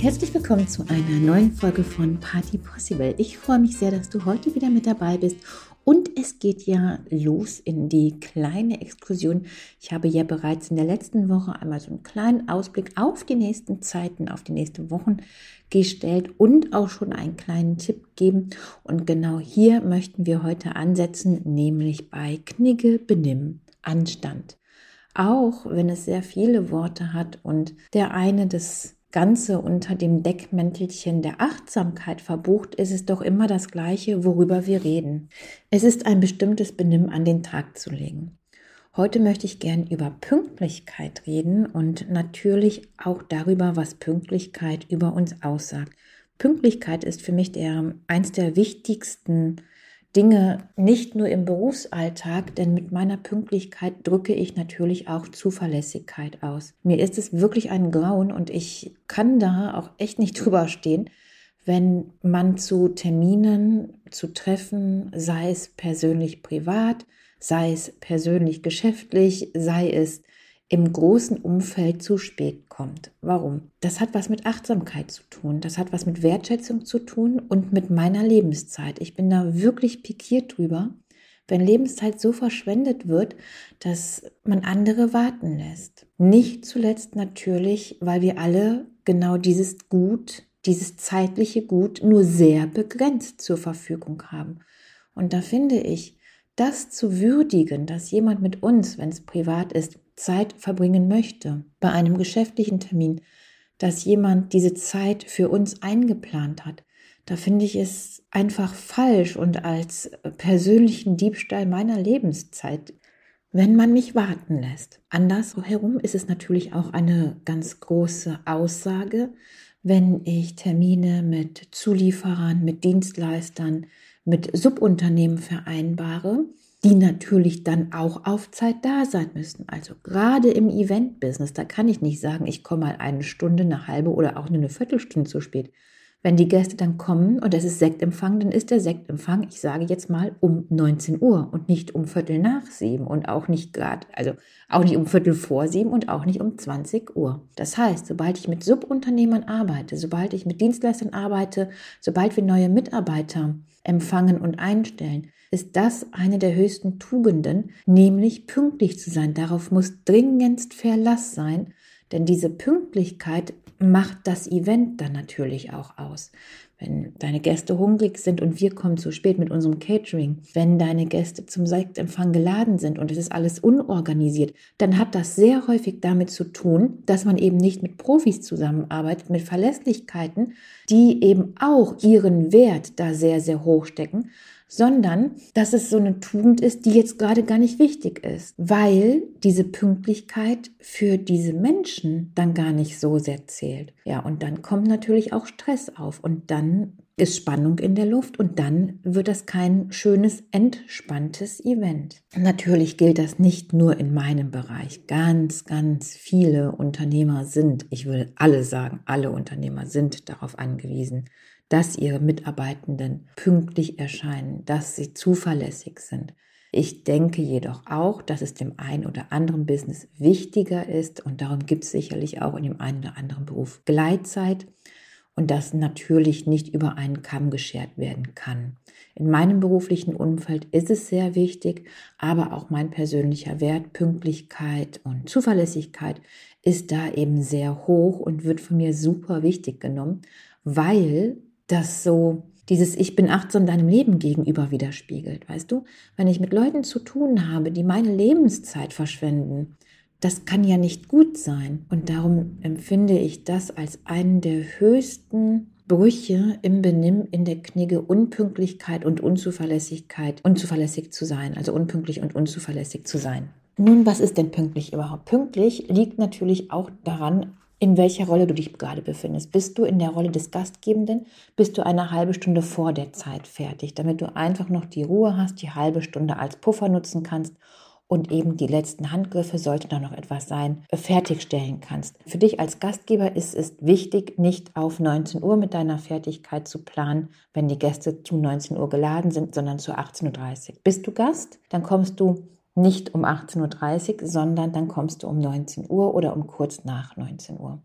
Herzlich willkommen zu einer neuen Folge von Party Possible. Ich freue mich sehr, dass du heute wieder mit dabei bist. Und es geht ja los in die kleine Exkursion. Ich habe ja bereits in der letzten Woche einmal so einen kleinen Ausblick auf die nächsten Zeiten, auf die nächsten Wochen gestellt und auch schon einen kleinen Tipp geben. Und genau hier möchten wir heute ansetzen, nämlich bei Knigge, Benimm, Anstand. Auch wenn es sehr viele Worte hat und der eine das Ganze unter dem Deckmäntelchen der Achtsamkeit verbucht, ist es doch immer das Gleiche, worüber wir reden. Es ist ein bestimmtes Benimm an den Tag zu legen. Heute möchte ich gern über Pünktlichkeit reden und natürlich auch darüber, was Pünktlichkeit über uns aussagt. Pünktlichkeit ist für mich der, eins der wichtigsten Dinge nicht nur im Berufsalltag, denn mit meiner Pünktlichkeit drücke ich natürlich auch Zuverlässigkeit aus. Mir ist es wirklich ein Grauen und ich kann da auch echt nicht drüber stehen, wenn man zu Terminen, zu Treffen, sei es persönlich privat, sei es persönlich geschäftlich, sei es im großen Umfeld zu spät kommt. Warum? Das hat was mit Achtsamkeit zu tun, das hat was mit Wertschätzung zu tun und mit meiner Lebenszeit. Ich bin da wirklich pikiert drüber, wenn Lebenszeit so verschwendet wird, dass man andere warten lässt. Nicht zuletzt natürlich, weil wir alle genau dieses Gut, dieses zeitliche Gut nur sehr begrenzt zur Verfügung haben. Und da finde ich, das zu würdigen, dass jemand mit uns, wenn es privat ist, Zeit verbringen möchte, bei einem geschäftlichen Termin, dass jemand diese Zeit für uns eingeplant hat, da finde ich es einfach falsch und als persönlichen Diebstahl meiner Lebenszeit, wenn man mich warten lässt. Andersherum ist es natürlich auch eine ganz große Aussage, wenn ich Termine mit Zulieferern, mit Dienstleistern, mit Subunternehmen vereinbare, die natürlich dann auch auf Zeit da sein müssen. Also gerade im Event-Business, da kann ich nicht sagen, ich komme mal eine Stunde, eine halbe oder auch nur eine Viertelstunde zu spät. Wenn die Gäste dann kommen und es ist Sektempfang, dann ist der Sektempfang, ich sage jetzt mal, um 19 Uhr und nicht um Viertel nach sieben und auch nicht gerade, also auch nicht um Viertel vor sieben und auch nicht um 20 Uhr. Das heißt, sobald ich mit Subunternehmern arbeite, sobald ich mit Dienstleistern arbeite, sobald wir neue Mitarbeiter empfangen und einstellen, ist das eine der höchsten Tugenden, nämlich pünktlich zu sein. Darauf muss dringendst Verlass sein, denn diese Pünktlichkeit macht das Event dann natürlich auch aus. Wenn deine Gäste hungrig sind und wir kommen zu spät mit unserem Catering, wenn deine Gäste zum Sektempfang geladen sind und es ist alles unorganisiert, dann hat das sehr häufig damit zu tun, dass man eben nicht mit Profis zusammenarbeitet, mit Verlässlichkeiten, die eben auch ihren Wert da sehr, sehr hoch stecken sondern dass es so eine Tugend ist, die jetzt gerade gar nicht wichtig ist, weil diese Pünktlichkeit für diese Menschen dann gar nicht so sehr zählt. Ja, und dann kommt natürlich auch Stress auf und dann ist Spannung in der Luft und dann wird das kein schönes, entspanntes Event. Natürlich gilt das nicht nur in meinem Bereich. Ganz, ganz viele Unternehmer sind, ich will alle sagen, alle Unternehmer sind darauf angewiesen, dass ihre Mitarbeitenden pünktlich erscheinen, dass sie zuverlässig sind. Ich denke jedoch auch, dass es dem einen oder anderen Business wichtiger ist und darum gibt es sicherlich auch in dem einen oder anderen Beruf Gleitzeit und das natürlich nicht über einen Kamm geschert werden kann. In meinem beruflichen Umfeld ist es sehr wichtig, aber auch mein persönlicher Wert, Pünktlichkeit und Zuverlässigkeit ist da eben sehr hoch und wird von mir super wichtig genommen, weil das so dieses Ich bin achtsam deinem Leben gegenüber widerspiegelt, weißt du? Wenn ich mit Leuten zu tun habe, die meine Lebenszeit verschwenden, das kann ja nicht gut sein. Und darum empfinde ich das als einen der höchsten Brüche im Benimm in der Knigge Unpünktlichkeit und Unzuverlässigkeit, unzuverlässig zu sein, also unpünktlich und unzuverlässig zu sein. Nun, was ist denn pünktlich überhaupt? Pünktlich liegt natürlich auch daran, in welcher Rolle du dich gerade befindest. Bist du in der Rolle des Gastgebenden? Bist du eine halbe Stunde vor der Zeit fertig, damit du einfach noch die Ruhe hast, die halbe Stunde als Puffer nutzen kannst und eben die letzten Handgriffe, sollte da noch etwas sein, fertigstellen kannst. Für dich als Gastgeber ist es wichtig, nicht auf 19 Uhr mit deiner Fertigkeit zu planen, wenn die Gäste zu 19 Uhr geladen sind, sondern zu 18.30 Uhr. Bist du Gast? Dann kommst du nicht um 18.30 Uhr, sondern dann kommst du um 19 Uhr oder um kurz nach 19 Uhr.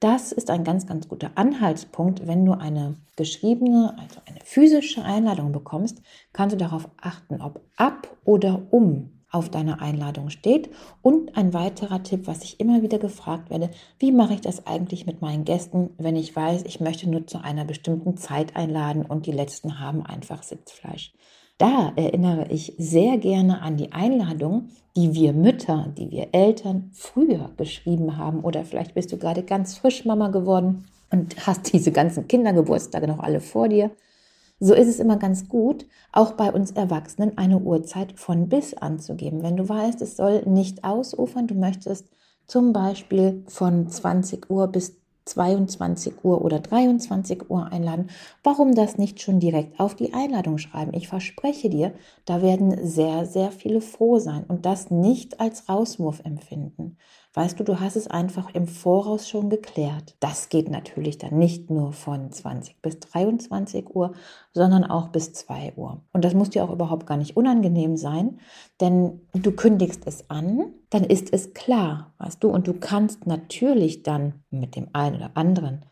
Das ist ein ganz, ganz guter Anhaltspunkt. Wenn du eine geschriebene, also eine physische Einladung bekommst, kannst du darauf achten, ob ab oder um auf deiner Einladung steht. Und ein weiterer Tipp, was ich immer wieder gefragt werde, wie mache ich das eigentlich mit meinen Gästen, wenn ich weiß, ich möchte nur zu einer bestimmten Zeit einladen und die letzten haben einfach Sitzfleisch. Da erinnere ich sehr gerne an die Einladung, die wir Mütter, die wir Eltern früher geschrieben haben. Oder vielleicht bist du gerade ganz frisch Mama geworden und hast diese ganzen Kindergeburtstage noch alle vor dir. So ist es immer ganz gut, auch bei uns Erwachsenen eine Uhrzeit von bis anzugeben. Wenn du weißt, es soll nicht ausufern, du möchtest zum Beispiel von 20 Uhr bis 22 Uhr oder 23 Uhr einladen, warum das nicht schon direkt auf die Einladung schreiben? Ich verspreche dir, da werden sehr, sehr viele froh sein und das nicht als Rauswurf empfinden. Weißt du, du hast es einfach im Voraus schon geklärt. Das geht natürlich dann nicht nur von 20 bis 23 Uhr, sondern auch bis 2 Uhr. Und das muss dir auch überhaupt gar nicht unangenehm sein, denn du kündigst es an, dann ist es klar, weißt du, und du kannst natürlich dann mit dem einen oder anderen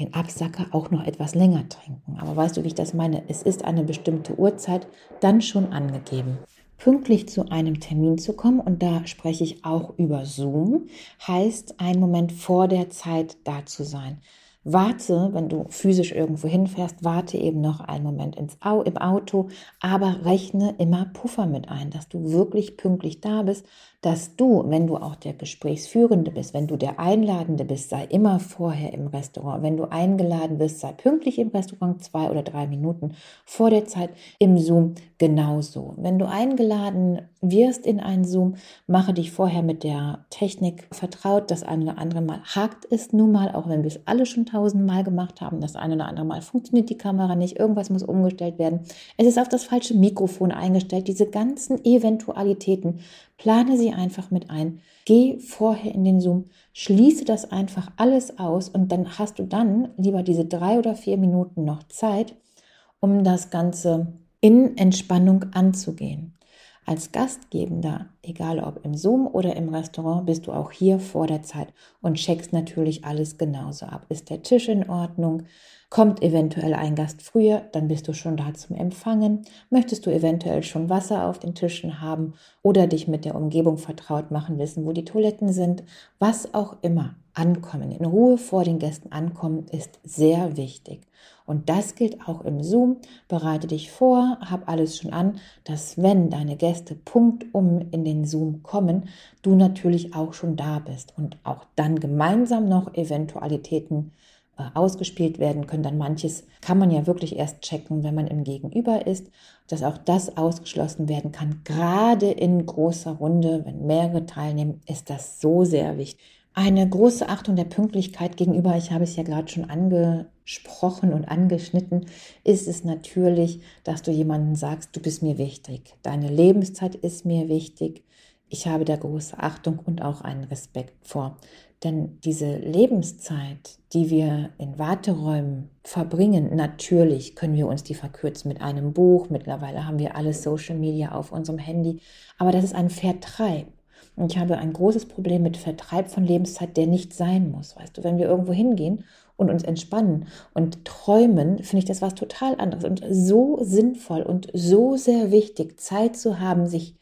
den Absacker auch noch etwas länger trinken. Aber weißt du, wie ich das meine? Es ist eine bestimmte Uhrzeit dann schon angegeben pünktlich zu einem Termin zu kommen, und da spreche ich auch über Zoom, heißt einen Moment vor der Zeit da zu sein. Warte, wenn du physisch irgendwo hinfährst, warte eben noch einen Moment ins Au im Auto, aber rechne immer Puffer mit ein, dass du wirklich pünktlich da bist, dass du, wenn du auch der Gesprächsführende bist, wenn du der Einladende bist, sei immer vorher im Restaurant. Wenn du eingeladen bist, sei pünktlich im Restaurant, zwei oder drei Minuten vor der Zeit. Im Zoom genauso. Wenn du eingeladen wirst in einen Zoom, mache dich vorher mit der Technik vertraut. Das eine oder andere Mal hakt es nun mal, auch wenn wir es alle schon tausendmal gemacht haben. Das eine oder andere Mal funktioniert die Kamera nicht. Irgendwas muss umgestellt werden. Es ist auf das falsche Mikrofon eingestellt. Diese ganzen Eventualitäten Plane sie einfach mit ein. Geh vorher in den Zoom, schließe das einfach alles aus und dann hast du dann lieber diese drei oder vier Minuten noch Zeit, um das Ganze in Entspannung anzugehen. Als Gastgebender, egal ob im Zoom oder im Restaurant, bist du auch hier vor der Zeit und checkst natürlich alles genauso ab. Ist der Tisch in Ordnung? Kommt eventuell ein Gast früher, dann bist du schon da zum Empfangen. Möchtest du eventuell schon Wasser auf den Tischen haben oder dich mit der Umgebung vertraut machen, wissen, wo die Toiletten sind, was auch immer. Ankommen, in Ruhe vor den Gästen ankommen, ist sehr wichtig. Und das gilt auch im Zoom. Bereite dich vor, hab alles schon an, dass wenn deine Gäste punktum in den Zoom kommen, du natürlich auch schon da bist und auch dann gemeinsam noch Eventualitäten äh, ausgespielt werden können. Dann manches kann man ja wirklich erst checken, wenn man im Gegenüber ist, dass auch das ausgeschlossen werden kann. Gerade in großer Runde, wenn mehrere teilnehmen, ist das so sehr wichtig. Eine große Achtung der Pünktlichkeit gegenüber, ich habe es ja gerade schon angesprochen und angeschnitten, ist es natürlich, dass du jemanden sagst, du bist mir wichtig, deine Lebenszeit ist mir wichtig, ich habe da große Achtung und auch einen Respekt vor. Denn diese Lebenszeit, die wir in Warteräumen verbringen, natürlich können wir uns die verkürzen mit einem Buch. Mittlerweile haben wir alle Social Media auf unserem Handy. Aber das ist ein Vertreib. Und ich habe ein großes Problem mit Vertreib von Lebenszeit, der nicht sein muss. Weißt du, wenn wir irgendwo hingehen und uns entspannen und träumen, finde ich das was total anderes und so sinnvoll und so sehr wichtig, Zeit zu haben, sich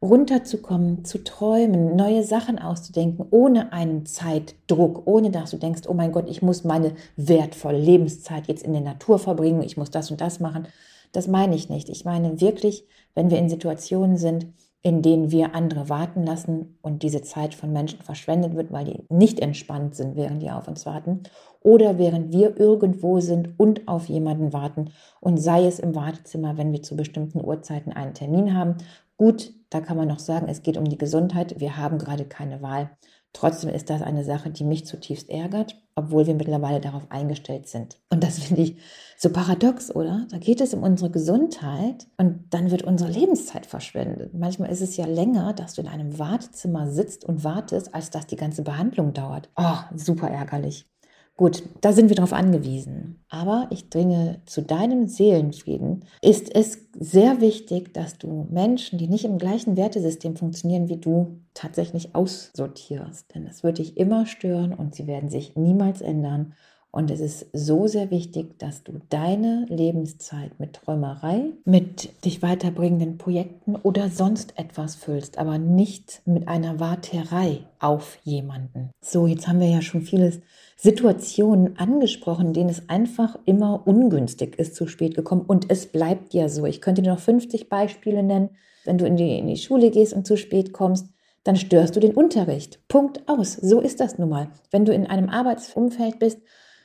runterzukommen, zu träumen, neue Sachen auszudenken, ohne einen Zeitdruck, ohne dass du denkst, oh mein Gott, ich muss meine wertvolle Lebenszeit jetzt in der Natur verbringen, ich muss das und das machen. Das meine ich nicht. Ich meine wirklich, wenn wir in Situationen sind, in denen wir andere warten lassen und diese Zeit von Menschen verschwendet wird, weil die nicht entspannt sind, während die auf uns warten, oder während wir irgendwo sind und auf jemanden warten und sei es im Wartezimmer, wenn wir zu bestimmten Uhrzeiten einen Termin haben. Gut, da kann man noch sagen, es geht um die Gesundheit, wir haben gerade keine Wahl. Trotzdem ist das eine Sache, die mich zutiefst ärgert, obwohl wir mittlerweile darauf eingestellt sind. Und das finde ich so paradox, oder? Da geht es um unsere Gesundheit und dann wird unsere Lebenszeit verschwendet. Manchmal ist es ja länger, dass du in einem Wartezimmer sitzt und wartest, als dass die ganze Behandlung dauert. Oh, super ärgerlich. Gut, da sind wir darauf angewiesen. Aber ich dringe zu deinem Seelenfrieden, ist es sehr wichtig, dass du Menschen, die nicht im gleichen Wertesystem funktionieren wie du, tatsächlich aussortierst. Denn es wird dich immer stören und sie werden sich niemals ändern. Und es ist so sehr wichtig, dass du deine Lebenszeit mit Träumerei, mit dich weiterbringenden Projekten oder sonst etwas füllst, aber nicht mit einer Warterei auf jemanden. So, jetzt haben wir ja schon vieles Situationen angesprochen, denen es einfach immer ungünstig ist, zu spät gekommen. Und es bleibt ja so. Ich könnte dir noch 50 Beispiele nennen. Wenn du in die, in die Schule gehst und zu spät kommst, dann störst du den Unterricht. Punkt aus. So ist das nun mal. Wenn du in einem Arbeitsumfeld bist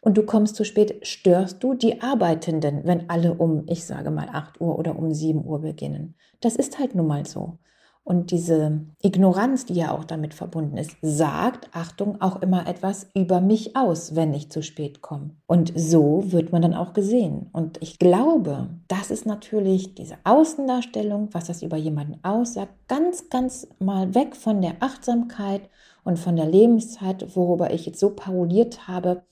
und du kommst zu spät, störst du die Arbeitenden, wenn alle um, ich sage mal, 8 Uhr oder um 7 Uhr beginnen. Das ist halt nun mal so. Und diese Ignoranz, die ja auch damit verbunden ist, sagt, Achtung, auch immer etwas über mich aus, wenn ich zu spät komme. Und so wird man dann auch gesehen. Und ich glaube, das ist natürlich diese Außendarstellung, was das über jemanden aussagt, ganz, ganz mal weg von der Achtsamkeit und von der Lebenszeit, worüber ich jetzt so parodiert habe,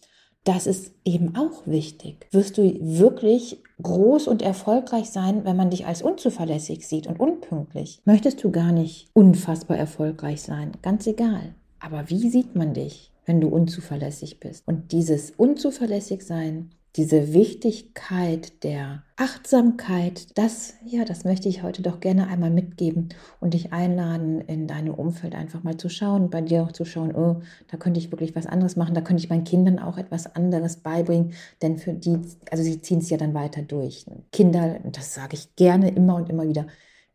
das ist eben auch wichtig. Wirst du wirklich groß und erfolgreich sein, wenn man dich als unzuverlässig sieht und unpünktlich? Möchtest du gar nicht unfassbar erfolgreich sein? Ganz egal. Aber wie sieht man dich, wenn du unzuverlässig bist? Und dieses unzuverlässig sein diese Wichtigkeit der Achtsamkeit, das, ja, das möchte ich heute doch gerne einmal mitgeben und dich einladen, in deinem Umfeld einfach mal zu schauen, bei dir auch zu schauen, oh, da könnte ich wirklich was anderes machen, da könnte ich meinen Kindern auch etwas anderes beibringen, denn für die, also sie ziehen es ja dann weiter durch. Kinder, das sage ich gerne immer und immer wieder,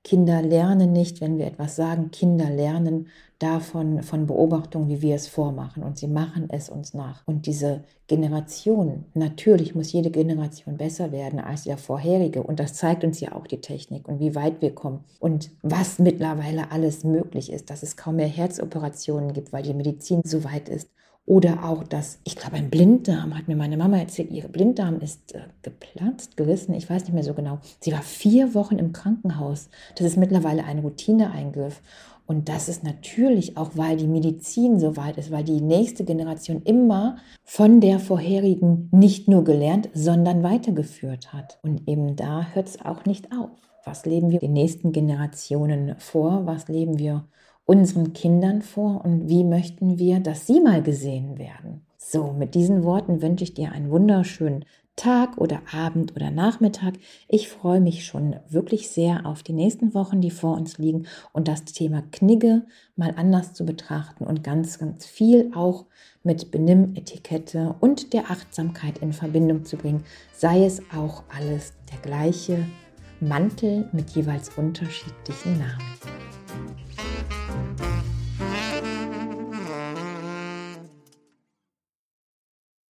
Kinder lernen nicht, wenn wir etwas sagen. Kinder lernen davon, von Beobachtung, wie wir es vormachen. Und sie machen es uns nach. Und diese Generation, natürlich muss jede Generation besser werden als der vorherige. Und das zeigt uns ja auch die Technik und wie weit wir kommen. Und was mittlerweile alles möglich ist, dass es kaum mehr Herzoperationen gibt, weil die Medizin so weit ist. Oder auch das, ich glaube, ein Blinddarm, hat mir meine Mama erzählt, ihr Blinddarm ist äh, geplatzt, gerissen, ich weiß nicht mehr so genau. Sie war vier Wochen im Krankenhaus. Das ist mittlerweile ein Routineeingriff. Und das ist natürlich auch, weil die Medizin so weit ist, weil die nächste Generation immer von der vorherigen nicht nur gelernt, sondern weitergeführt hat. Und eben da hört es auch nicht auf. Was leben wir den nächsten Generationen vor? Was leben wir unseren Kindern vor und wie möchten wir, dass sie mal gesehen werden. So, mit diesen Worten wünsche ich dir einen wunderschönen Tag oder Abend oder Nachmittag. Ich freue mich schon wirklich sehr auf die nächsten Wochen, die vor uns liegen und das Thema Knigge mal anders zu betrachten und ganz, ganz viel auch mit Benimmetikette und der Achtsamkeit in Verbindung zu bringen, sei es auch alles der gleiche Mantel mit jeweils unterschiedlichen Namen. thank you